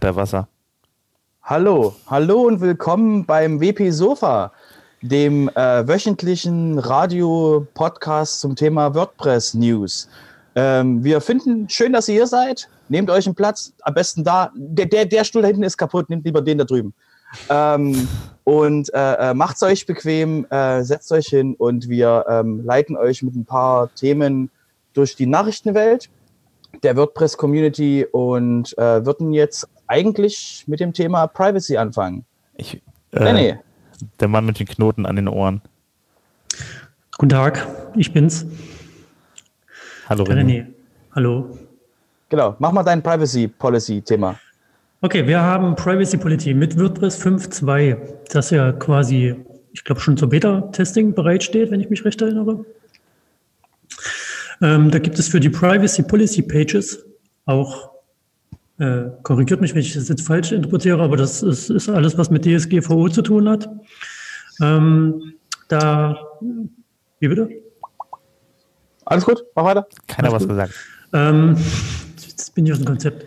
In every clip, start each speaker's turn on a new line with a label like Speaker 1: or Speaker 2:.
Speaker 1: Blätterwasser.
Speaker 2: Hallo, hallo und willkommen beim WP Sofa, dem äh, wöchentlichen Radio-Podcast zum Thema WordPress News. Ähm, wir finden schön, dass ihr hier seid. Nehmt euch einen Platz, am besten da. Der, der, der Stuhl da hinten ist kaputt, nehmt lieber den da drüben. Ähm, und äh, äh macht es euch bequem, äh, setzt euch hin und wir ähm, leiten euch mit ein paar Themen durch die Nachrichtenwelt der WordPress-Community und äh, würden jetzt eigentlich mit dem Thema Privacy anfangen.
Speaker 1: Ich, äh, nee, Der Mann mit den Knoten an den Ohren.
Speaker 3: Guten Tag, ich bin's.
Speaker 1: Hallo René. René.
Speaker 3: Hallo.
Speaker 2: Genau, mach mal dein Privacy-Policy-Thema.
Speaker 3: Okay, wir haben Privacy Policy mit WordPress 5.2, das ja quasi, ich glaube, schon zur Beta-Testing bereitsteht, wenn ich mich recht erinnere. Ähm, da gibt es für die Privacy Policy Pages auch, äh, korrigiert mich, wenn ich das jetzt falsch interpretiere, aber das ist, ist alles, was mit DSGVO zu tun hat. Ähm, da, wie bitte?
Speaker 2: Alles gut, mach weiter.
Speaker 1: Keiner
Speaker 2: Alles
Speaker 1: was gut. gesagt.
Speaker 3: Ähm, jetzt bin ich aus dem Konzept.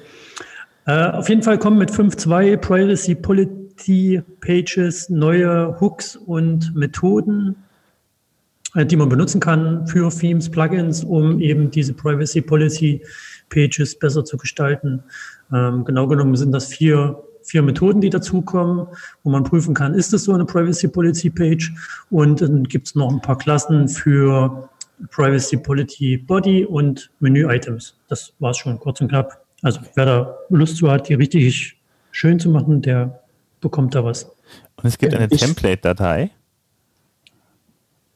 Speaker 3: Äh, auf jeden Fall kommen mit 5.2 Privacy Policy Pages neue Hooks und Methoden äh, die man benutzen kann für Themes, Plugins, um eben diese Privacy Policy Pages besser zu gestalten. Ähm, genau genommen sind das vier, vier Methoden, die dazukommen, wo man prüfen kann, ist es so eine Privacy Policy Page? Und dann gibt es noch ein paar Klassen für Privacy Policy Body und Menü-Items. Das war es schon kurz und knapp. Also wer da Lust zu hat, die richtig schön zu machen, der bekommt da was.
Speaker 1: Und es gibt eine Template-Datei.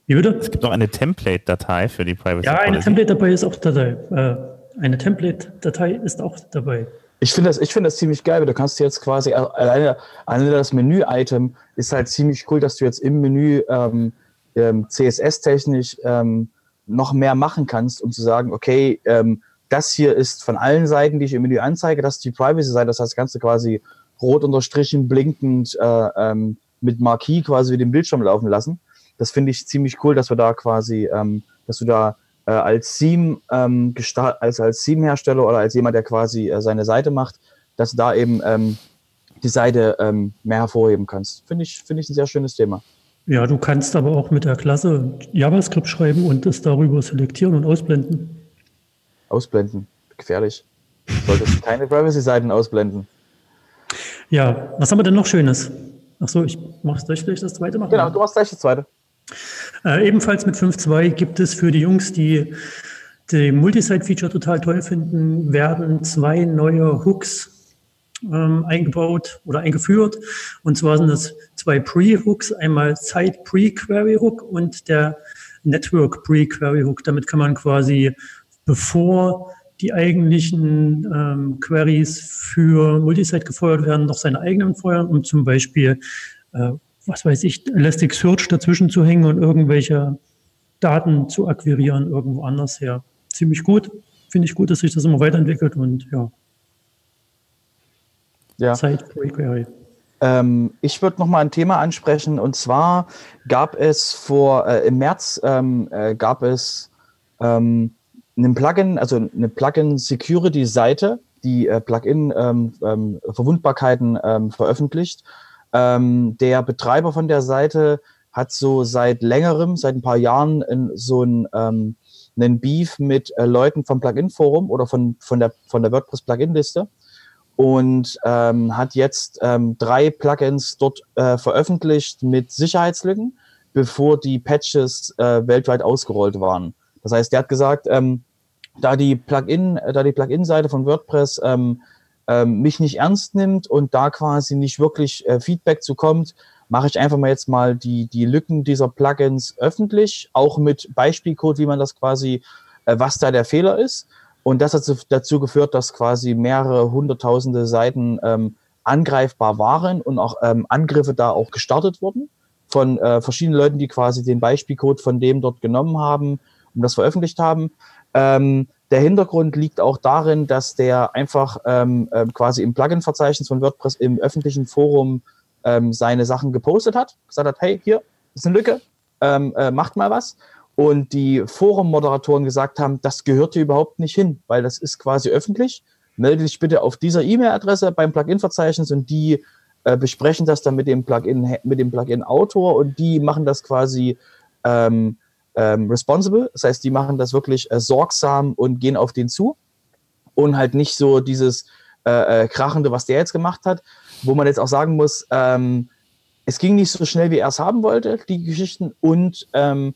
Speaker 3: Wie bitte?
Speaker 1: Es gibt noch eine Template-Datei für die Privacy
Speaker 3: Ja, eine Template-Datei ist auch dabei. Äh, eine Template-Datei ist auch dabei.
Speaker 2: Ich finde das, find das ziemlich geil, weil du kannst jetzt quasi alleine, alleine das Menü-Item ist halt ziemlich cool, dass du jetzt im Menü ähm, ähm, CSS-technisch ähm, noch mehr machen kannst, um zu sagen, okay, ähm, das hier ist von allen Seiten, die ich im Menü anzeige, das ist die Privacy-Seite, das heißt, kannst du quasi rot unterstrichen, blinkend äh, ähm, mit Marquis quasi den Bildschirm laufen lassen das finde ich ziemlich cool, dass wir da quasi, ähm, dass du da äh, als Theme ähm, als als Theme-Hersteller oder als jemand, der quasi äh, seine Seite macht, dass du da eben ähm, die Seite ähm, mehr hervorheben kannst. Finde ich, finde ich ein sehr schönes Thema.
Speaker 3: Ja, du kannst aber auch mit der Klasse JavaScript schreiben und es darüber selektieren und ausblenden.
Speaker 2: Ausblenden, gefährlich. Du solltest keine Privacy-Seiten ausblenden.
Speaker 3: Ja, was haben wir denn noch Schönes? Achso, ich mache gleich das zweite machen.
Speaker 2: Genau, du machst gleich das zweite.
Speaker 3: Äh, ebenfalls mit 5.2 gibt es für die Jungs, die die Multisite-Feature total toll finden, werden zwei neue Hooks ähm, eingebaut oder eingeführt. Und zwar sind das zwei Pre-Hooks, einmal Site Pre-Query Hook und der Network Pre-Query Hook. Damit kann man quasi, bevor die eigentlichen ähm, Queries für Multisite gefeuert werden, noch seine eigenen feuern, um zum Beispiel äh, was weiß ich, Elasticsearch dazwischen zu hängen und irgendwelche Daten zu akquirieren irgendwo anders her. Ziemlich gut. Finde ich gut, dass sich das immer weiterentwickelt und ja.
Speaker 2: Ja. Zeit pre Query. Ähm, ich würde noch mal ein Thema ansprechen und zwar gab es vor äh, im März ähm, äh, gab es ähm, einen Plugin, also eine Plugin Security Seite, die äh, Plugin ähm, ähm, Verwundbarkeiten ähm, veröffentlicht ähm, der Betreiber von der Seite hat so seit längerem, seit ein paar Jahren in, so ein, ähm, einen Beef mit äh, Leuten vom Plugin-Forum oder von, von der, von der WordPress-Plugin-Liste und ähm, hat jetzt ähm, drei Plugins dort äh, veröffentlicht mit Sicherheitslücken, bevor die Patches äh, weltweit ausgerollt waren. Das heißt, der hat gesagt, ähm, da die Plugin, äh, da die Plugin-Seite von WordPress ähm, mich nicht ernst nimmt und da quasi nicht wirklich äh, Feedback zu kommt, mache ich einfach mal jetzt mal die, die Lücken dieser Plugins öffentlich, auch mit Beispielcode, wie man das quasi, äh, was da der Fehler ist. Und das hat dazu geführt, dass quasi mehrere hunderttausende Seiten ähm, angreifbar waren und auch ähm, Angriffe da auch gestartet wurden von äh, verschiedenen Leuten, die quasi den Beispielcode von dem dort genommen haben und das veröffentlicht haben. Ähm, der Hintergrund liegt auch darin, dass der einfach ähm, ähm, quasi im Plugin-Verzeichnis von WordPress im öffentlichen Forum ähm, seine Sachen gepostet hat, gesagt hat, hey, hier ist eine Lücke, ähm, äh, macht mal was. Und die Forum-Moderatoren gesagt haben, das gehört hier überhaupt nicht hin, weil das ist quasi öffentlich. melde dich bitte auf dieser E-Mail-Adresse beim Plugin-Verzeichnis und die äh, besprechen das dann mit dem Plugin, mit dem Plugin-Autor und die machen das quasi ähm, ähm, responsible. Das heißt, die machen das wirklich äh, sorgsam und gehen auf den zu und halt nicht so dieses äh, äh, Krachende, was der jetzt gemacht hat, wo man jetzt auch sagen muss, ähm, es ging nicht so schnell, wie er es haben wollte, die Geschichten und ähm,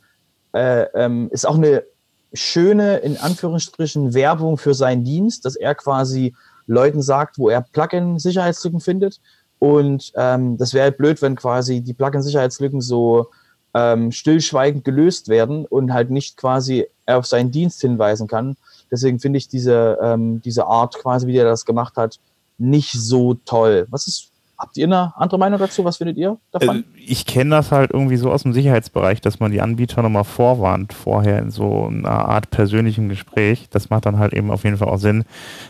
Speaker 2: äh, ähm, ist auch eine schöne, in Anführungsstrichen, Werbung für seinen Dienst, dass er quasi Leuten sagt, wo er Plugin-Sicherheitslücken findet. Und ähm, das wäre halt blöd, wenn quasi die Plugin-Sicherheitslücken so ähm, stillschweigend gelöst werden und halt nicht quasi auf seinen Dienst hinweisen kann. Deswegen finde ich diese, ähm, diese Art quasi, wie er das gemacht hat, nicht so toll. Was ist Habt ihr eine andere Meinung dazu? Was findet ihr davon?
Speaker 1: Äh, ich kenne das halt irgendwie so aus dem Sicherheitsbereich, dass man die Anbieter nochmal vorwarnt, vorher in so einer Art persönlichem Gespräch. Das macht dann halt eben auf jeden Fall auch Sinn,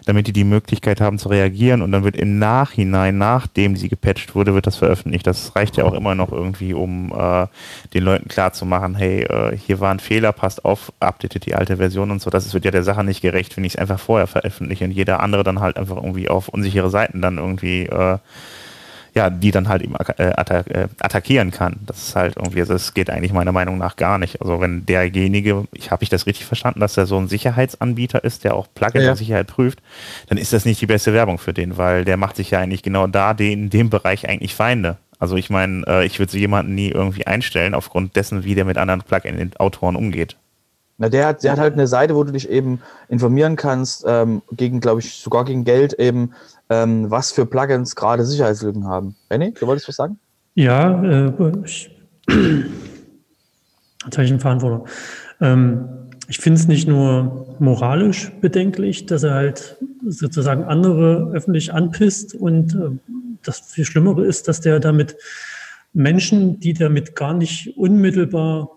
Speaker 1: damit die die Möglichkeit haben zu reagieren und dann wird im Nachhinein, nachdem sie gepatcht wurde, wird das veröffentlicht. Das reicht ja auch immer noch irgendwie, um äh, den Leuten klarzumachen, hey, äh, hier war ein Fehler, passt auf, updatet die alte Version und so. Das wird ja der Sache nicht gerecht, wenn ich es einfach vorher veröffentliche und jeder andere dann halt einfach irgendwie auf unsichere Seiten dann irgendwie äh, ja, die dann halt eben äh, äh, attackieren kann. Das ist halt irgendwie, also es geht eigentlich meiner Meinung nach gar nicht. Also wenn derjenige, ich habe ich das richtig verstanden, dass er so ein Sicherheitsanbieter ist, der auch Plugin-Sicherheit ja. prüft, dann ist das nicht die beste Werbung für den, weil der macht sich ja eigentlich genau da den, in dem Bereich eigentlich Feinde. Also ich meine, äh, ich würde so jemanden nie irgendwie einstellen aufgrund dessen, wie der mit anderen Plugin-Autoren umgeht.
Speaker 2: Na, der hat, der hat halt eine Seite, wo du dich eben informieren kannst, ähm, gegen, glaube ich, sogar gegen Geld eben, ähm, was für Plugins gerade Sicherheitslücken haben. René, du wolltest was sagen?
Speaker 3: Ja, äh, ich, Zeichenverantwortung. Ähm, ich finde es nicht nur moralisch bedenklich, dass er halt sozusagen andere öffentlich anpisst und äh, das viel Schlimmere ist, dass der damit Menschen, die damit gar nicht unmittelbar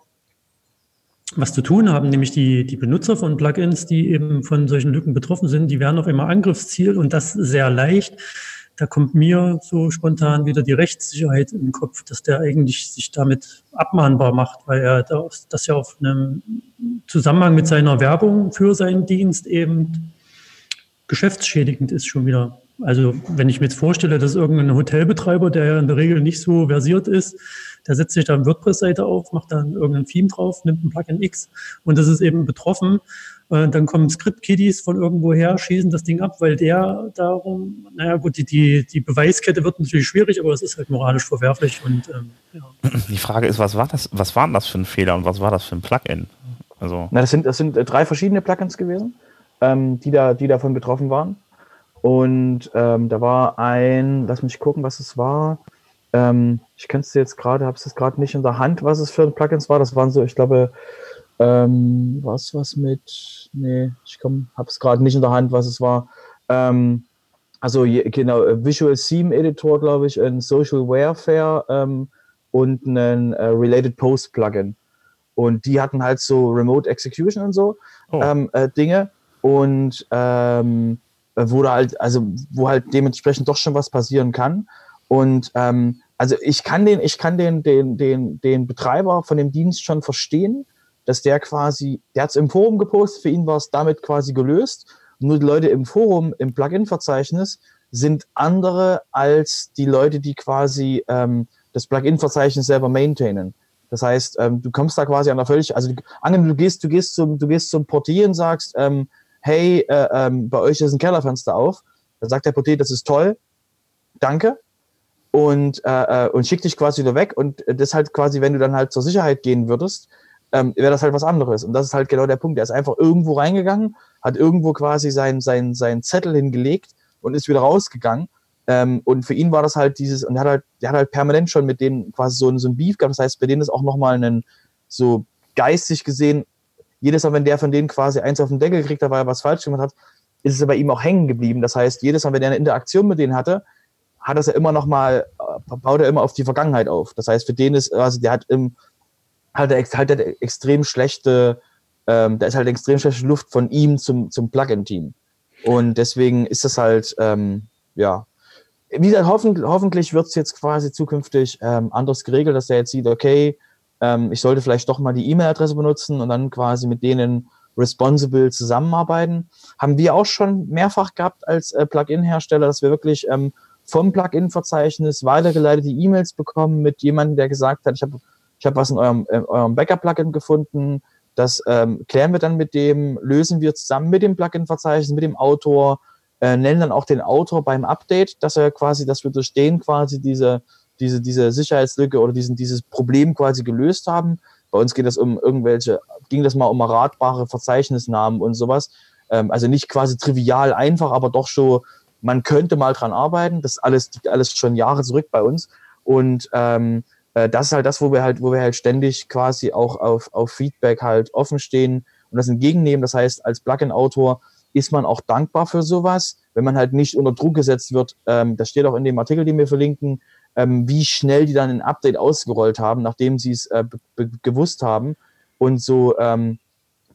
Speaker 3: was zu tun haben, nämlich die, die Benutzer von Plugins, die eben von solchen Lücken betroffen sind, die werden auf immer Angriffsziel und das sehr leicht. Da kommt mir so spontan wieder die Rechtssicherheit in den Kopf, dass der eigentlich sich damit abmahnbar macht, weil er das, das ja auf einem Zusammenhang mit seiner Werbung für seinen Dienst eben geschäftsschädigend ist schon wieder. Also wenn ich mir jetzt vorstelle, dass irgendein Hotelbetreiber, der ja in der Regel nicht so versiert ist, der setzt sich da eine WordPress-Seite auf, macht dann irgendein Theme drauf, nimmt ein Plugin X und das ist eben betroffen. Und dann kommen Script-Kiddies von irgendwo her, schießen das Ding ab, weil der darum, naja gut, die, die, die Beweiskette wird natürlich schwierig, aber es ist halt moralisch verwerflich und ähm,
Speaker 1: ja. Die Frage ist, was war das, was war das für ein Fehler und was war das für ein Plugin?
Speaker 2: Also Na, das sind, das sind äh, drei verschiedene Plugins gewesen, ähm, die, da, die davon betroffen waren. Und ähm, da war ein, lass mich gucken, was es war. Ähm, ich könnte es jetzt gerade, habe es gerade nicht in der Hand, was es für Plugins war. Das waren so, ich glaube, ähm, was was mit, nee, ich habe es gerade nicht in der Hand, was es war. Ähm, also genau, Visual Theme Editor, glaube ich, ein Social Warfare ähm, und ein äh, Related Post Plugin. Und die hatten halt so Remote Execution und so oh. ähm, äh, Dinge. Und ähm, wo da halt, also wo halt dementsprechend doch schon was passieren kann. Und ähm, also ich kann den, ich kann den, den, den, den Betreiber von dem Dienst schon verstehen, dass der quasi, der hat es im Forum gepostet, für ihn war es damit quasi gelöst. Nur die Leute im Forum, im Plugin-Verzeichnis sind andere als die Leute, die quasi ähm, das Plugin-Verzeichnis selber maintainen. Das heißt, ähm, du kommst da quasi an der völlig, also angenommen, du gehst, du gehst zum, du gehst zum Portier und sagst, ähm, hey, äh, ähm, bei euch ist ein Kellerfenster auf. Dann sagt der Portier, das ist toll, danke und, äh, äh, und schickt dich quasi wieder weg. Und das halt quasi, wenn du dann halt zur Sicherheit gehen würdest, ähm, wäre das halt was anderes. Und das ist halt genau der Punkt. Er ist einfach irgendwo reingegangen, hat irgendwo quasi seinen sein, sein Zettel hingelegt und ist wieder rausgegangen. Ähm, und für ihn war das halt dieses, und er hat halt, der hat halt permanent schon mit denen quasi so, so ein Beef gehabt. Das heißt, bei denen ist auch nochmal ein, so geistig gesehen, jedes Mal, wenn der von denen quasi eins auf den Deckel gekriegt hat, weil er was falsch gemacht hat, ist es bei ihm auch hängen geblieben. Das heißt, jedes Mal, wenn er eine Interaktion mit denen hatte, hat das ja immer noch mal, äh, baut er immer auf die Vergangenheit auf. Das heißt, für den ist, also der hat im, halt der, halt der extrem schlechte, ähm, da ist halt extrem schlechte Luft von ihm zum, zum Plugin-Team. Und deswegen ist das halt, ähm, ja, wie gesagt, hoffen, hoffentlich wird es jetzt quasi zukünftig ähm, anders geregelt, dass er jetzt sieht, okay, ähm, ich sollte vielleicht doch mal die E-Mail-Adresse benutzen und dann quasi mit denen responsible zusammenarbeiten. Haben wir auch schon mehrfach gehabt als äh, Plugin-Hersteller, dass wir wirklich ähm, vom Plugin-Verzeichnis weitergeleitete E-Mails bekommen mit jemandem, der gesagt hat, ich habe ich hab was in eurem, äh, eurem Backup-Plugin gefunden, das ähm, klären wir dann mit dem, lösen wir zusammen mit dem Plugin-Verzeichnis, mit dem Autor, äh, nennen dann auch den Autor beim Update, dass er quasi, dass wir durch den quasi diese, diese, diese Sicherheitslücke oder diesen, dieses Problem quasi gelöst haben. Bei uns geht es um irgendwelche, ging das mal um erratbare Verzeichnisnamen und sowas. Ähm, also nicht quasi trivial einfach, aber doch schon, man könnte mal dran arbeiten. Das alles, alles schon Jahre zurück bei uns. Und ähm, äh, das ist halt das, wo wir halt, wo wir halt ständig quasi auch auf, auf Feedback halt offen stehen und das entgegennehmen. Das heißt, als Plugin-Autor ist man auch dankbar für sowas, wenn man halt nicht unter Druck gesetzt wird. Ähm, das steht auch in dem Artikel, den wir verlinken, ähm, wie schnell die dann ein Update ausgerollt haben, nachdem sie es äh, gewusst haben. Und so ähm,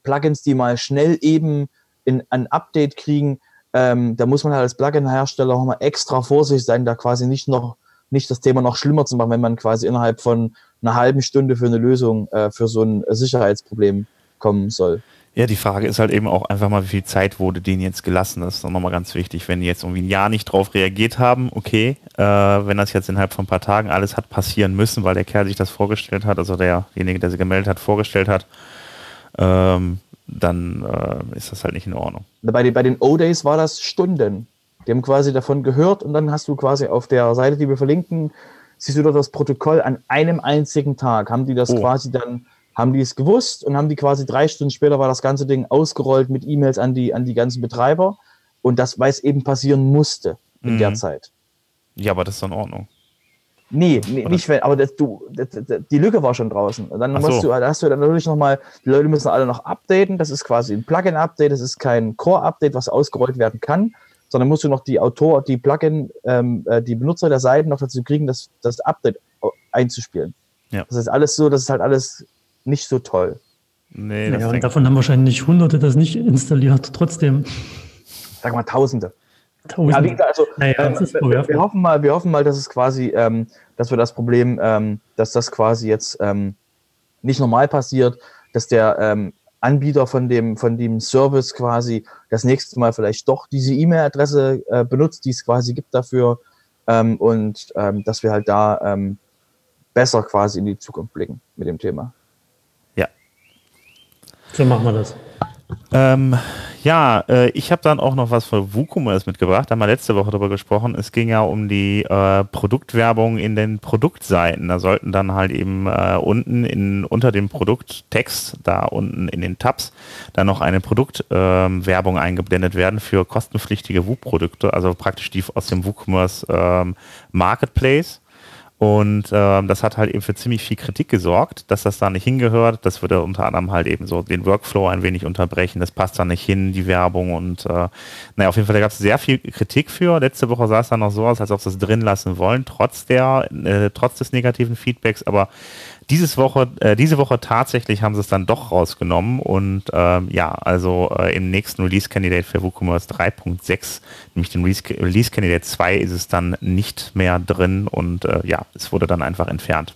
Speaker 2: Plugins, die mal schnell eben in ein Update kriegen, ähm, da muss man halt als Plugin-Hersteller auch mal extra vorsichtig sein, da quasi nicht noch nicht das Thema noch schlimmer zu machen, wenn man quasi innerhalb von einer halben Stunde für eine Lösung äh, für so ein Sicherheitsproblem kommen soll.
Speaker 1: Ja, die Frage ist halt eben auch einfach mal, wie viel Zeit wurde denen jetzt gelassen. Das ist doch nochmal ganz wichtig. Wenn die jetzt irgendwie ein Jahr nicht drauf reagiert haben, okay, äh, wenn das jetzt innerhalb von ein paar Tagen alles hat passieren müssen, weil der Kerl sich das vorgestellt hat, also derjenige, der sich gemeldet hat, vorgestellt hat, ähm, dann äh, ist das halt nicht in Ordnung.
Speaker 2: Bei den, bei den O-Days war das Stunden. Die haben quasi davon gehört und dann hast du quasi auf der Seite, die wir verlinken, siehst du dort das Protokoll an einem einzigen Tag. Haben die das oh. quasi dann, haben die es gewusst und haben die quasi drei Stunden später war das ganze Ding ausgerollt mit E-Mails an die, an die ganzen Betreiber. Und das, weil es eben passieren musste in mhm. der Zeit.
Speaker 1: Ja, aber das ist in Ordnung.
Speaker 2: Nee, nee nicht wenn, aber das, du, das, das, die Lücke war schon draußen. Und dann musst so. du, da hast du dann natürlich nochmal, die Leute müssen alle noch updaten. Das ist quasi ein Plugin-Update, das ist kein Core-Update, was ausgerollt werden kann, sondern musst du noch die Autor, die Plugin, ähm, äh, die Benutzer der Seiten noch dazu kriegen, das, das Update einzuspielen. Ja. Das ist alles so, das ist halt alles nicht so toll.
Speaker 3: Nee, naja, und davon haben wahrscheinlich Hunderte das nicht installiert, trotzdem.
Speaker 2: Sag mal Tausende. Ja, also, naja, äh, wir, wir, hoffen mal, wir hoffen mal, dass es quasi, ähm, dass wir das Problem, ähm, dass das quasi jetzt ähm, nicht normal passiert, dass der ähm, Anbieter von dem, von dem Service quasi das nächste Mal vielleicht doch diese E-Mail-Adresse äh, benutzt, die es quasi gibt dafür ähm, und ähm, dass wir halt da ähm, besser quasi in die Zukunft blicken mit dem Thema.
Speaker 1: Ja.
Speaker 3: So machen wir das.
Speaker 1: Ähm, ja, äh, ich habe dann auch noch was für WooCommerce mitgebracht. Da haben wir letzte Woche darüber gesprochen. Es ging ja um die äh, Produktwerbung in den Produktseiten. Da sollten dann halt eben äh, unten in, unter dem Produkttext, da unten in den Tabs, dann noch eine Produktwerbung ähm, eingeblendet werden für kostenpflichtige Woo-Produkte, also praktisch die aus dem WooCommerce ähm, Marketplace. Und ähm, das hat halt eben für ziemlich viel Kritik gesorgt, dass das da nicht hingehört. Das würde unter anderem halt eben so den Workflow ein wenig unterbrechen. Das passt da nicht hin, die Werbung. Und äh, naja, auf jeden Fall, da gab es sehr viel Kritik für. Letzte Woche sah es dann noch so aus, als ob sie es drin lassen wollen, trotz der, äh, trotz des negativen Feedbacks. Aber dieses Woche, äh, diese Woche tatsächlich haben sie es dann doch rausgenommen und ähm, ja, also äh, im nächsten Release Candidate für WooCommerce 3.6, nämlich den Release Candidate 2, ist es dann nicht mehr drin und äh, ja, es wurde dann einfach entfernt.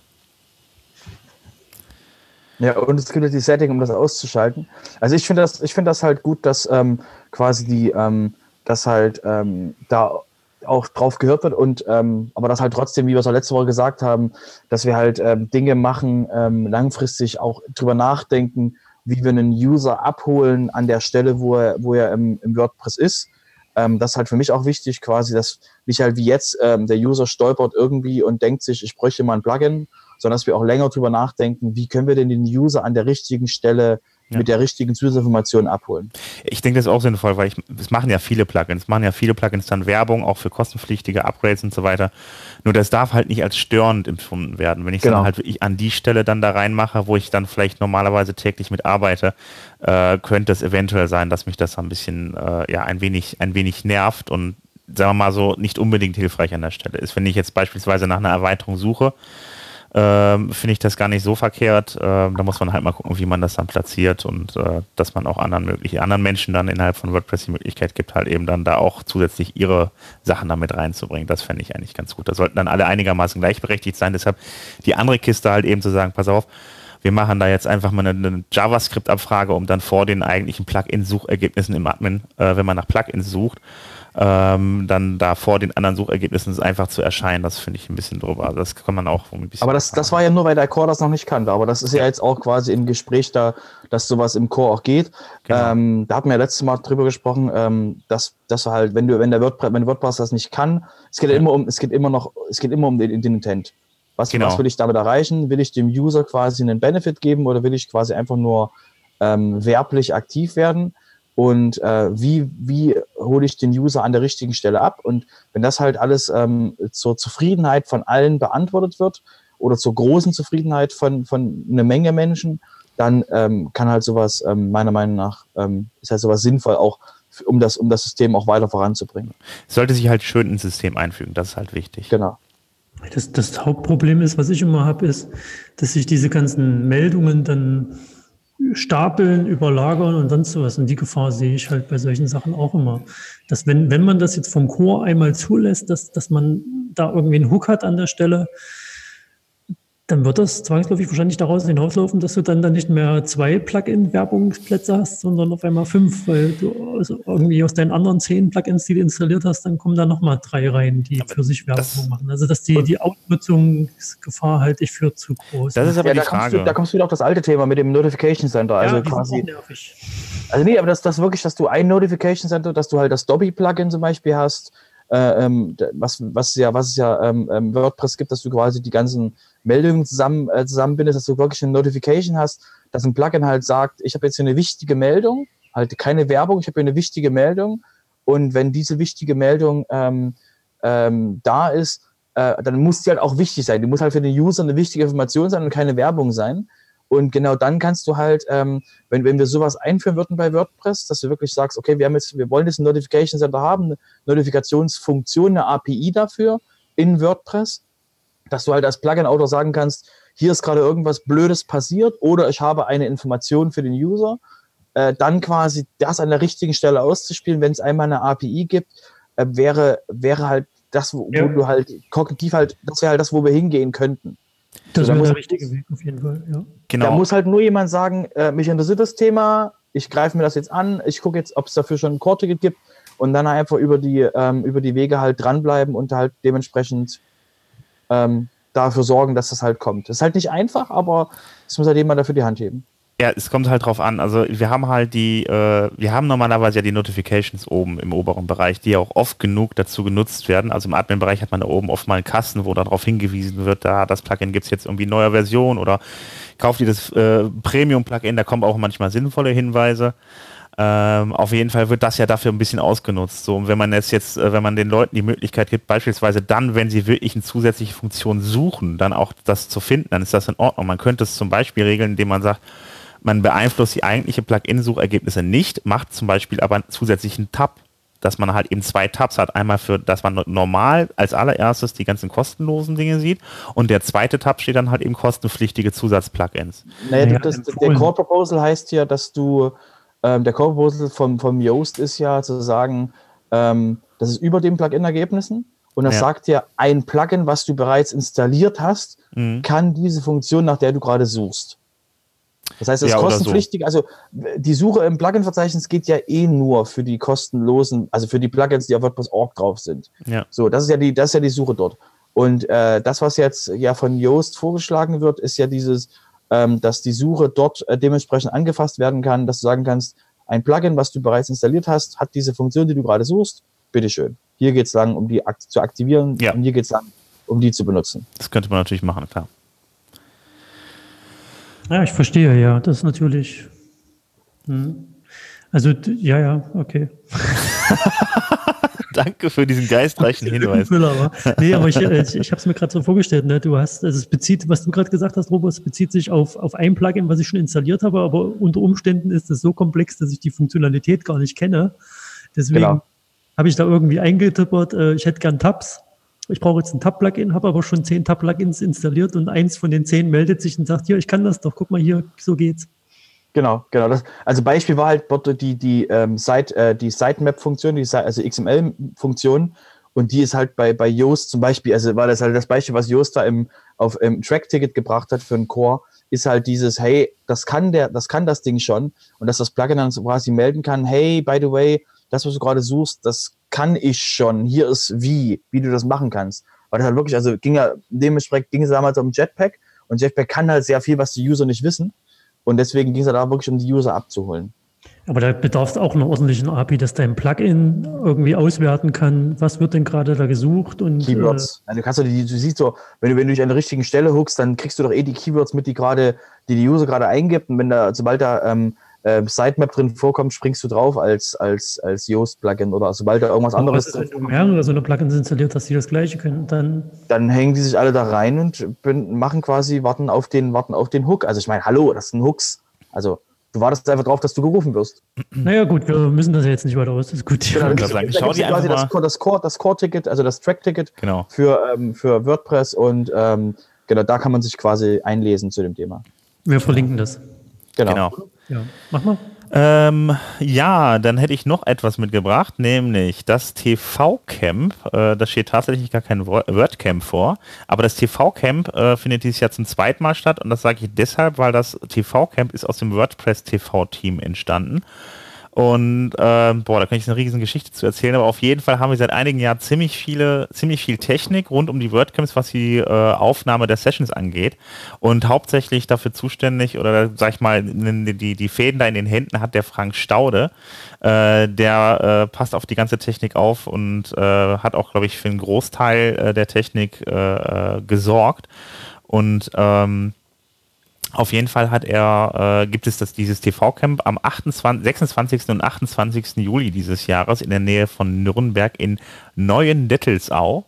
Speaker 2: Ja, und es gibt die Setting, um das auszuschalten. Also ich finde das, ich das halt gut, dass ähm, quasi die, ähm, dass halt ähm, da auch drauf gehört wird und ähm, aber das halt trotzdem, wie wir es auch letzte Woche gesagt haben, dass wir halt ähm, Dinge machen, ähm, langfristig auch drüber nachdenken, wie wir einen User abholen an der Stelle, wo er, wo er im, im WordPress ist. Ähm, das ist halt für mich auch wichtig, quasi, dass nicht halt wie jetzt ähm, der User stolpert irgendwie und denkt sich, ich bräuchte mal ein Plugin, sondern dass wir auch länger drüber nachdenken, wie können wir denn den User an der richtigen Stelle ja. mit der richtigen Zusatzinformation abholen.
Speaker 1: Ich denke, das ist auch sinnvoll, weil ich, es machen ja viele Plugins, machen ja viele Plugins dann Werbung, auch für kostenpflichtige Upgrades und so weiter. Nur das darf halt nicht als störend empfunden werden. Wenn ich genau. dann halt wirklich an die Stelle dann da reinmache, wo ich dann vielleicht normalerweise täglich mit arbeite, äh, könnte es eventuell sein, dass mich das ein bisschen, äh, ja, ein wenig, ein wenig nervt und sagen wir mal so, nicht unbedingt hilfreich an der Stelle ist. Wenn ich jetzt beispielsweise nach einer Erweiterung suche, ähm, finde ich das gar nicht so verkehrt. Ähm, da muss man halt mal gucken, wie man das dann platziert und äh, dass man auch anderen möglichen anderen Menschen dann innerhalb von WordPress die Möglichkeit gibt, halt eben dann da auch zusätzlich ihre Sachen damit reinzubringen. Das fände ich eigentlich ganz gut. Da sollten dann alle einigermaßen gleichberechtigt sein. Deshalb die andere Kiste halt eben zu sagen, pass auf, wir machen da jetzt einfach mal eine, eine JavaScript-Abfrage, um dann vor den eigentlichen Plugin-Suchergebnissen im Admin, äh, wenn man nach Plugins sucht, ähm, dann da vor den anderen Suchergebnissen einfach zu erscheinen. Das finde ich ein bisschen drüber. Also das kann man auch
Speaker 2: ein bisschen. Aber das, das war ja nur, weil der Core das noch nicht kannte. Aber das ist ja jetzt auch quasi im Gespräch da, dass sowas im Core auch geht. Genau. Ähm, da hatten wir ja letztes Mal drüber gesprochen, ähm, dass, dass halt, wenn du, wenn der WordPress, wenn WordPress das nicht kann, es geht ja immer um, es geht immer noch, es geht immer um den, den Intent. Was, genau. was will ich damit erreichen? Will ich dem User quasi einen Benefit geben oder will ich quasi einfach nur ähm, werblich aktiv werden? und äh, wie, wie hole ich den User an der richtigen Stelle ab. Und wenn das halt alles ähm, zur Zufriedenheit von allen beantwortet wird oder zur großen Zufriedenheit von, von einer Menge Menschen, dann ähm, kann halt sowas ähm, meiner Meinung nach, ähm, ist halt sowas sinnvoll auch, um das, um das System auch weiter voranzubringen.
Speaker 1: Sollte sich halt schön ins System einfügen, das ist halt wichtig.
Speaker 3: Genau. Das, das Hauptproblem ist, was ich immer habe, ist, dass sich diese ganzen Meldungen dann stapeln, überlagern und sonst sowas. Und die Gefahr sehe ich halt bei solchen Sachen auch immer. Dass wenn, wenn man das jetzt vom Chor einmal zulässt, dass, dass man da irgendwie einen Hook hat an der Stelle, dann wird das zwangsläufig wahrscheinlich daraus hinauslaufen, dass du dann, dann nicht mehr zwei Plugin-Werbungsplätze hast, sondern auf einmal fünf, weil du also irgendwie aus deinen anderen zehn Plugins, die du installiert hast, dann kommen da nochmal drei rein, die aber für sich Werbung machen. Also dass die, die Ausnutzungsgefahr halte ich für zu groß.
Speaker 2: Das ist aber ja, die da Frage. Kommst du, da kommst du wieder auf das alte Thema mit dem Notification Center. Also ja, quasi. Also nee, aber das, das wirklich, dass du ein Notification Center, dass du halt das Dobby-Plugin zum Beispiel hast, äh, ähm, was, was ja, was es ja ähm, ähm, WordPress gibt, dass du quasi die ganzen Meldungen zusammen, äh, zusammenbindest, dass du wirklich eine Notification hast, dass ein Plugin halt sagt, ich habe jetzt hier eine wichtige Meldung, halt keine Werbung, ich habe hier eine wichtige Meldung und wenn diese wichtige Meldung ähm, ähm, da ist, äh, dann muss die halt auch wichtig sein. Die muss halt für den User eine wichtige Information sein und keine Werbung sein. Und genau dann kannst du halt, ähm, wenn, wenn wir sowas einführen würden bei WordPress, dass du wirklich sagst, okay, wir haben jetzt, wir wollen jetzt ein Notification Center haben, eine Notifikationsfunktion, eine API dafür in WordPress, dass du halt als Plugin-Autor sagen kannst, hier ist gerade irgendwas Blödes passiert oder ich habe eine Information für den User, äh, dann quasi das an der richtigen Stelle auszuspielen, wenn es einmal eine API gibt, äh, wäre, wäre halt das, wo, ja. wo du halt kognitiv halt, das wäre halt das, wo wir hingehen könnten.
Speaker 3: Das wäre der richtige Weg auf jeden Fall, ja.
Speaker 2: Genau. Da muss halt nur jemand sagen, äh, mich interessiert das Thema, ich greife mir das jetzt an, ich gucke jetzt, ob es dafür schon ein Core-Ticket gibt und dann einfach über die, ähm, über die Wege halt dranbleiben und halt dementsprechend ähm, dafür sorgen, dass das halt kommt. Ist halt nicht einfach, aber es muss halt jemand dafür die Hand heben.
Speaker 1: Ja, es kommt halt drauf an. Also wir haben halt die, äh, wir haben normalerweise ja die Notifications oben im oberen Bereich, die ja auch oft genug dazu genutzt werden. Also im Admin-Bereich hat man da oben oft mal einen Kasten, wo darauf hingewiesen wird, da das Plugin gibt es jetzt irgendwie neuer Version oder kauft ihr das äh, Premium-Plugin, da kommen auch manchmal sinnvolle Hinweise. Ähm, auf jeden Fall wird das ja dafür ein bisschen ausgenutzt. So, und wenn man jetzt jetzt, äh, wenn man den Leuten die Möglichkeit gibt, beispielsweise dann, wenn sie wirklich eine zusätzliche Funktion suchen, dann auch das zu finden, dann ist das in Ordnung. Man könnte es zum Beispiel regeln, indem man sagt, man beeinflusst die eigentliche Plugin-Suchergebnisse nicht, macht zum Beispiel aber einen zusätzlichen Tab, dass man halt eben zwei Tabs hat. Einmal für, dass man normal als allererstes die ganzen kostenlosen Dinge sieht und der zweite Tab steht dann halt eben kostenpflichtige Zusatzplugins.
Speaker 2: Naja, ja, das, der Core Proposal heißt ja, dass du ähm, der Core Proposal vom, vom Yoast ist ja zu sagen, ähm, das ist über den Plugin-Ergebnissen. Und das ja. sagt ja, ein Plugin, was du bereits installiert hast, mhm. kann diese Funktion, nach der du gerade suchst. Das heißt, das ja, kostenpflichtig, so. also die Suche im Plugin-Verzeichnis geht ja eh nur für die kostenlosen, also für die Plugins, die auf WordPress.org drauf sind. Ja. So, das ist ja die, das ist ja die Suche dort. Und äh, das, was jetzt ja von Yoast vorgeschlagen wird, ist ja dieses, dass die Suche dort äh, dementsprechend angefasst werden kann, dass du sagen kannst, ein Plugin, was du bereits installiert hast, hat diese Funktion, die du gerade suchst. Bitteschön. Hier geht es lang, um die zu aktivieren ja. und hier geht es lang, um die zu benutzen.
Speaker 1: Das könnte man natürlich machen, klar.
Speaker 3: Ja, ich verstehe, ja. Das ist natürlich. Hm. Also, ja, ja, okay.
Speaker 1: Danke für diesen geistreichen Hinweis.
Speaker 3: aber. Nee, aber ich, äh, ich, ich habe es mir gerade so vorgestellt. Ne? Du hast, also es bezieht, was du gerade gesagt hast, Robert, es bezieht sich auf, auf ein Plugin, was ich schon installiert habe, aber unter Umständen ist es so komplex, dass ich die Funktionalität gar nicht kenne. Deswegen genau. habe ich da irgendwie eingetippert, äh, ich hätte gern Tabs. Ich brauche jetzt ein Tab-Plugin, habe aber schon zehn Tab-Plugins installiert und eins von den zehn meldet sich und sagt, hier, ich kann das doch, guck mal hier, so geht's.
Speaker 2: Genau, genau. Das, also Beispiel war halt die, die, ähm, Site, äh, die Sitemap-Funktion, die, also XML-Funktion. Und die ist halt bei, bei Yoast zum Beispiel, also war das halt das Beispiel, was Yoast da im, auf, im Track-Ticket gebracht hat für einen Core, ist halt dieses, hey, das kann der, das kann das Ding schon. Und dass das Plugin dann quasi melden kann, hey, by the way, das, was du gerade suchst, das kann ich schon. Hier ist wie, wie du das machen kannst. Weil das halt wirklich, also ging ja, dementsprechend ging es damals um Jetpack und Jetpack kann halt sehr viel, was die User nicht wissen. Und deswegen ging es halt da wirklich um die User abzuholen.
Speaker 3: Aber da bedarf es auch einer ordentlichen API, dass dein Plugin irgendwie auswerten kann, was wird denn gerade da gesucht und
Speaker 2: Keywords. Äh, also kannst du, die, du siehst so, wenn du, wenn du dich an der richtigen Stelle hookst, dann kriegst du doch eh die Keywords mit, die gerade, die die User gerade eingibt. Und wenn da, sobald da ähm, äh, Sitemap drin vorkommt, springst du drauf als, als, als Yoast-Plugin oder sobald da irgendwas anderes.
Speaker 3: Ist, wenn du mehrere so eine Plugins installiert hast, die das gleiche können, dann.
Speaker 2: Dann hängen die sich alle da rein und machen quasi, warten auf den, warten auf den Hook. Also ich meine, hallo, das sind Hooks. Also du wartest einfach drauf, dass du gerufen wirst.
Speaker 3: Naja, gut, wir müssen das jetzt nicht weiter ausdiskutieren.
Speaker 2: Genau, das, Schau dir quasi das, das Core, das Core-Ticket, also das Track-Ticket
Speaker 1: genau.
Speaker 2: für, ähm, für WordPress und ähm, genau, da kann man sich quasi einlesen zu dem Thema.
Speaker 3: Wir verlinken das.
Speaker 1: Genau. genau.
Speaker 3: Ja, mach mal.
Speaker 1: Ähm, ja, dann hätte ich noch etwas mitgebracht, nämlich das TV-Camp. Äh, da steht tatsächlich gar kein WordCamp vor, aber das TV-Camp äh, findet dieses Jahr zum zweiten Mal statt und das sage ich deshalb, weil das TV-Camp ist aus dem WordPress TV-Team entstanden. Und äh, boah, da kann ich eine riesen Geschichte zu erzählen, aber auf jeden Fall haben wir seit einigen Jahren ziemlich viele, ziemlich viel Technik rund um die WordCamps, was die äh, Aufnahme der Sessions angeht. Und hauptsächlich dafür zuständig, oder sag ich mal, die, die Fäden da in den Händen hat der Frank Staude. Äh, der äh, passt auf die ganze Technik auf und äh, hat auch, glaube ich, für einen Großteil äh, der Technik äh, gesorgt. Und ähm, auf jeden Fall hat er, äh, gibt es das, dieses TV-Camp am 28, 26. und 28. Juli dieses Jahres in der Nähe von Nürnberg in Neuendettelsau.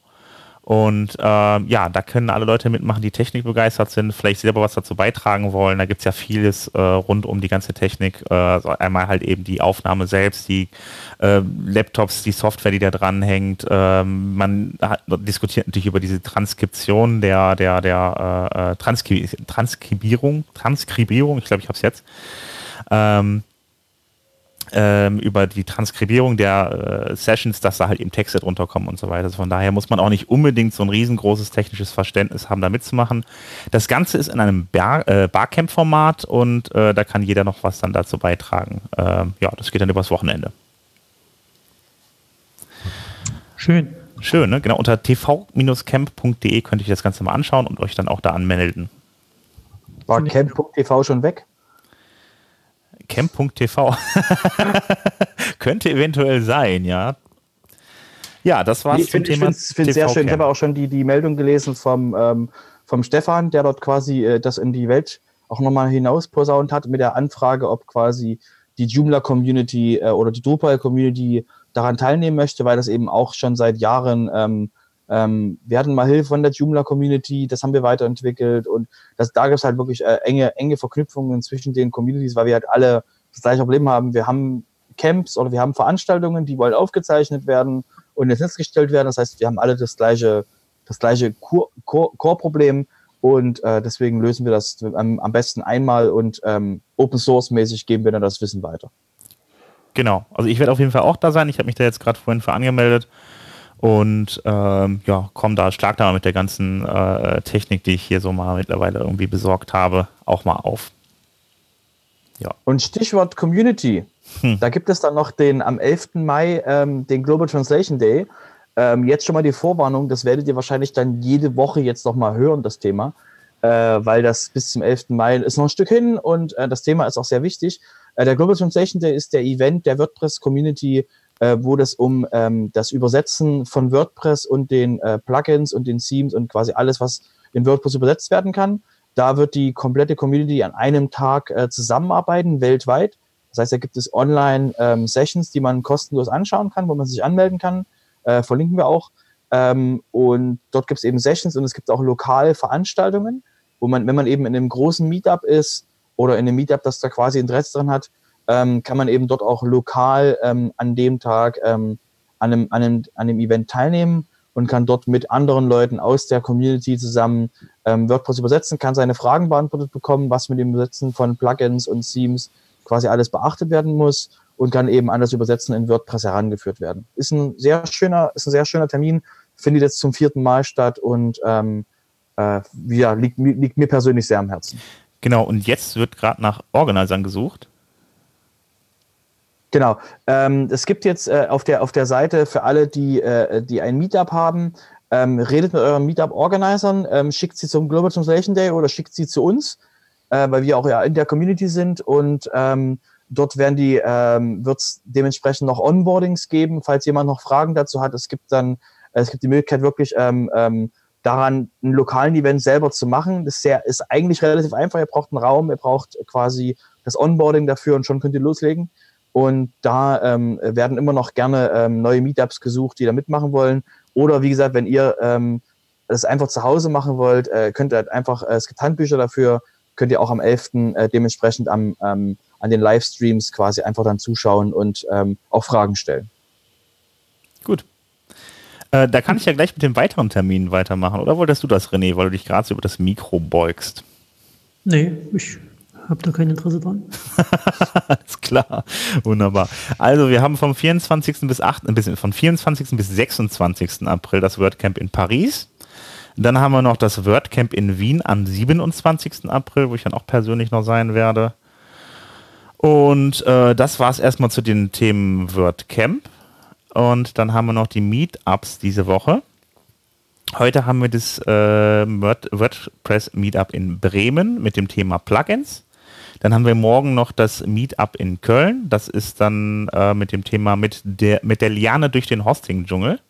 Speaker 1: Und äh, ja, da können alle Leute mitmachen, die Technik begeistert sind, vielleicht selber was dazu beitragen wollen. Da gibt es ja vieles äh, rund um die ganze Technik. Äh, also einmal halt eben die Aufnahme selbst, die äh, Laptops, die Software, die da dran hängt. Ähm, man hat, diskutiert natürlich über diese Transkription der, der, der äh, äh Transkri Transkribierung, Transkribierung, ich glaube, ich habe es jetzt. Ähm, ähm, über die Transkribierung der äh, Sessions, dass da halt eben Texte drunter kommen und so weiter. Also von daher muss man auch nicht unbedingt so ein riesengroßes technisches Verständnis haben, da mitzumachen. Das Ganze ist in einem Bar, äh, Barcamp-Format und äh, da kann jeder noch was dann dazu beitragen. Ähm, ja, das geht dann übers Wochenende.
Speaker 3: Schön.
Speaker 1: Schön, ne? Genau, unter tv-camp.de könnt ihr das Ganze mal anschauen und euch dann auch da anmelden.
Speaker 2: War camp.tv schon weg?
Speaker 1: Camp.tv. Könnte eventuell sein, ja. Ja, das war
Speaker 2: es zum find, Thema. Ich finde es sehr schön. Ich habe auch schon die, die Meldung gelesen vom, ähm, vom Stefan, der dort quasi äh, das in die Welt auch nochmal hinaus posaunt hat mit der Anfrage, ob quasi die Joomla-Community äh, oder die Drupal-Community daran teilnehmen möchte, weil das eben auch schon seit Jahren ähm, ähm, wir hatten mal Hilfe von der Joomla-Community, das haben wir weiterentwickelt und das, da gibt es halt wirklich äh, enge, enge Verknüpfungen zwischen den Communities, weil wir halt alle das gleiche Problem haben. Wir haben Camps oder wir haben Veranstaltungen, die wollen aufgezeichnet werden und ins Netz gestellt werden. Das heißt, wir haben alle das gleiche, das gleiche Core-Problem und äh, deswegen lösen wir das am, am besten einmal und ähm, Open Source mäßig geben wir dann das Wissen weiter.
Speaker 1: Genau, also ich werde auf jeden Fall auch da sein. Ich habe mich da jetzt gerade vorhin für angemeldet und ähm, ja, komm da, schlag da mal mit der ganzen äh, Technik, die ich hier so mal mittlerweile irgendwie besorgt habe, auch mal auf.
Speaker 2: Ja. Und Stichwort Community. Hm. Da gibt es dann noch den am 11. Mai ähm, den Global Translation Day. Ähm, jetzt schon mal die Vorwarnung, das werdet ihr wahrscheinlich dann jede Woche jetzt noch mal hören, das Thema, äh, weil das bis zum 11. Mai ist noch ein Stück hin und äh, das Thema ist auch sehr wichtig. Äh, der Global Translation Day ist der Event der WordPress Community äh, wo das um ähm, das Übersetzen von WordPress und den äh, Plugins und den Themes und quasi alles, was in WordPress übersetzt werden kann. Da wird die komplette Community an einem Tag äh, zusammenarbeiten, weltweit. Das heißt, da gibt es Online-Sessions, ähm, die man kostenlos anschauen kann, wo man sich anmelden kann. Äh, verlinken wir auch. Ähm, und dort gibt es eben Sessions und es gibt auch lokale Veranstaltungen, wo man, wenn man eben in einem großen Meetup ist oder in einem Meetup, das da quasi Interesse dran hat, ähm, kann man eben dort auch lokal ähm, an dem Tag ähm, an, einem, an, einem, an einem Event teilnehmen und kann dort mit anderen Leuten aus der Community zusammen ähm, WordPress übersetzen, kann seine Fragen beantwortet bekommen, was mit dem Übersetzen von Plugins und Themes quasi alles beachtet werden muss und kann eben an das Übersetzen in WordPress herangeführt werden. Ist ein sehr schöner, ist ein sehr schöner Termin, findet jetzt zum vierten Mal statt und ähm, äh, ja, liegt, liegt mir persönlich sehr am Herzen.
Speaker 1: Genau, und jetzt wird gerade nach Organisern gesucht.
Speaker 2: Genau. Ähm, es gibt jetzt äh, auf, der, auf der Seite für alle, die, äh, die ein Meetup haben, ähm, redet mit euren Meetup-Organisern, ähm, schickt sie zum Global Translation Day oder schickt sie zu uns, äh, weil wir auch ja in der Community sind und ähm, dort werden die, ähm, wird es dementsprechend noch Onboardings geben, falls jemand noch Fragen dazu hat. Es gibt dann, äh, es gibt die Möglichkeit wirklich ähm, daran, einen lokalen Event selber zu machen. Das ist, sehr, ist eigentlich relativ einfach. Ihr braucht einen Raum, ihr braucht quasi das Onboarding dafür und schon könnt ihr loslegen. Und da ähm, werden immer noch gerne ähm, neue Meetups gesucht, die da mitmachen wollen. Oder wie gesagt, wenn ihr ähm, das einfach zu Hause machen wollt, äh, könnt ihr halt einfach, äh, es gibt Handbücher dafür, könnt ihr auch am 11. Äh, dementsprechend am, ähm, an den Livestreams quasi einfach dann zuschauen und ähm, auch Fragen stellen.
Speaker 1: Gut. Äh, da kann ich ja gleich mit dem weiteren Termin weitermachen. Oder wolltest du das, René, weil du dich gerade so über das Mikro beugst?
Speaker 3: Nee, ich habe da kein Interesse dran.
Speaker 1: Alles klar, wunderbar. Also wir haben vom 24. bis 8, ein von 24. bis 26. April das WordCamp in Paris. Dann haben wir noch das WordCamp in Wien am 27. April, wo ich dann auch persönlich noch sein werde. Und äh, das war es erstmal zu den Themen WordCamp. Und dann haben wir noch die Meetups diese Woche. Heute haben wir das äh, WordPress Meetup in Bremen mit dem Thema Plugins. Dann haben wir morgen noch das Meetup in Köln. Das ist dann äh, mit dem Thema mit der, mit der Liane durch den Hosting-Dschungel.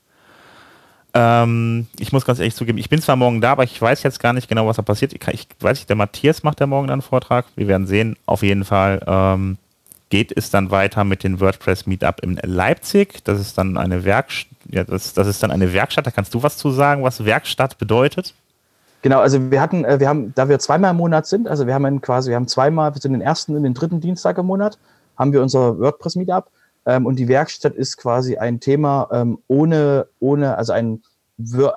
Speaker 1: Ähm, ich muss ganz ehrlich zugeben, ich bin zwar morgen da, aber ich weiß jetzt gar nicht genau, was da passiert. Ich, ich weiß nicht, der Matthias macht ja morgen einen Vortrag. Wir werden sehen. Auf jeden Fall ähm, geht es dann weiter mit dem WordPress Meetup in Leipzig. Das ist dann eine Werkstatt. Ja, das, das ist dann eine Werkstatt. Da kannst du was zu sagen, was Werkstatt bedeutet?
Speaker 2: Genau, also wir hatten, äh, wir haben, da wir zweimal im Monat sind, also wir haben quasi, wir haben zweimal, wir sind den ersten und den dritten Dienstag im Monat, haben wir unser WordPress-Meetup. Ähm, und die Werkstatt ist quasi ein Thema ähm, ohne, ohne, also ein,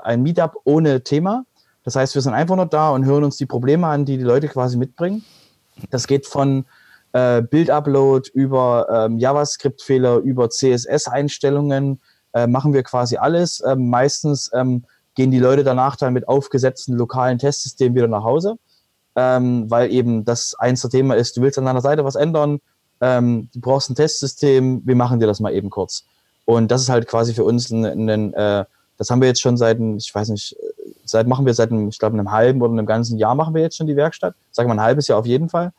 Speaker 2: ein Meetup ohne Thema. Das heißt, wir sind einfach nur da und hören uns die Probleme an, die die Leute quasi mitbringen. Das geht von äh, Bild-Upload über ähm, JavaScript-Fehler, über CSS-Einstellungen, äh, machen wir quasi alles. Ähm, meistens ähm, gehen die Leute danach dann mit aufgesetzten lokalen Testsystemen wieder nach Hause, ähm, weil eben das eins der Thema ist, du willst an deiner Seite was ändern, ähm, du brauchst ein Testsystem, wir machen dir das mal eben kurz. Und das ist halt quasi für uns ein, ein äh, das haben wir jetzt schon seit, ich weiß nicht, seit machen wir seit einem, ich glaube, einem halben oder einem ganzen Jahr machen wir jetzt schon die Werkstatt. Sagen wir ein halbes Jahr auf jeden Fall.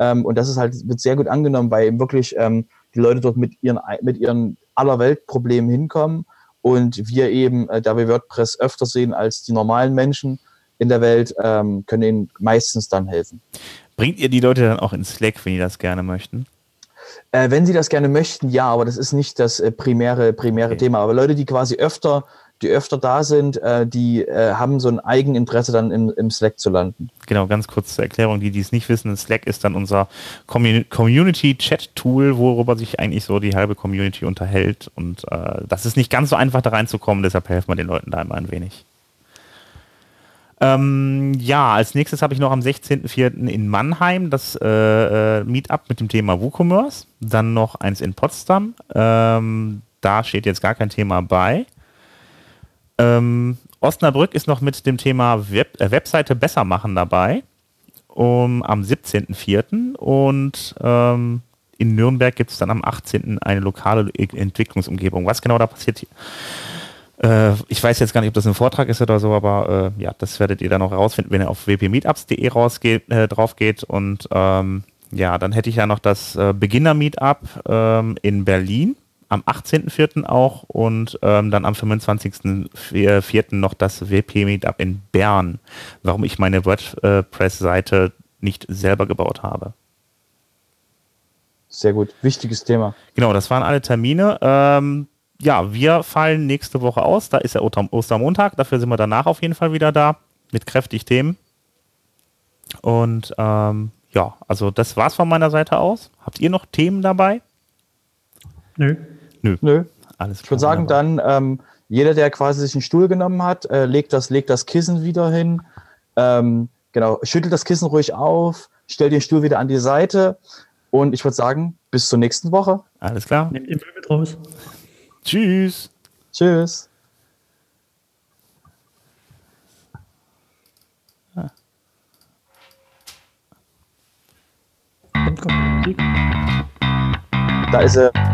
Speaker 2: Ähm, und das ist halt, wird sehr gut angenommen, weil eben wirklich ähm, die Leute dort mit ihren, mit ihren allerweltproblemen hinkommen und wir eben, äh, da wir WordPress öfter sehen als die normalen Menschen in der Welt, ähm, können ihnen meistens dann helfen.
Speaker 1: Bringt ihr die Leute dann auch in Slack, wenn die das gerne möchten?
Speaker 2: Äh, wenn sie das gerne möchten, ja, aber das ist nicht das äh, primäre, primäre okay. Thema. Aber Leute, die quasi öfter die öfter da sind, äh, die äh, haben so ein Eigeninteresse dann im, im Slack zu landen.
Speaker 1: Genau, ganz kurz zur Erklärung, die, die es nicht wissen, Slack ist dann unser Community-Chat-Tool, worüber sich eigentlich so die halbe Community unterhält und äh, das ist nicht ganz so einfach da reinzukommen, deshalb helfen wir den Leuten da immer ein wenig. Ähm, ja, als nächstes habe ich noch am 16.04. in Mannheim das äh, äh, Meetup mit dem Thema WooCommerce. Dann noch eins in Potsdam. Ähm, da steht jetzt gar kein Thema bei. Ähm, Osnabrück ist noch mit dem Thema Web, äh, Webseite besser machen dabei. Um, am 17.04. Und ähm, in Nürnberg gibt es dann am 18. eine lokale Entwicklungsumgebung. Was genau da passiert, äh, ich weiß jetzt gar nicht, ob das ein Vortrag ist oder so, aber äh, ja, das werdet ihr dann noch herausfinden, wenn ihr auf wpmeetups.de äh, drauf geht. Und ähm, ja, dann hätte ich ja noch das äh, Beginner-Meetup ähm, in Berlin am 18.04. auch und ähm, dann am 25.04. noch das WP-Meetup in Bern, warum ich meine WordPress-Seite nicht selber gebaut habe.
Speaker 2: Sehr gut, wichtiges Thema.
Speaker 1: Genau, das waren alle Termine. Ähm, ja, wir fallen nächste Woche aus. Da ist ja Ostermontag. Dafür sind wir danach auf jeden Fall wieder da mit kräftig Themen. Und ähm, ja, also das war's von meiner Seite aus. Habt ihr noch Themen dabei?
Speaker 2: Nö. Nö. Nö. Alles klar. Ich würde sagen, dann ähm, jeder, der quasi sich einen Stuhl genommen hat, äh, legt, das, legt das Kissen wieder hin. Ähm, genau, schüttelt das Kissen ruhig auf, stellt den Stuhl wieder an die Seite. Und ich würde sagen, bis zur nächsten Woche.
Speaker 1: Alles klar.
Speaker 3: Nehmt den Müll mit raus.
Speaker 1: Tschüss.
Speaker 2: Tschüss. Ah. Da ist er.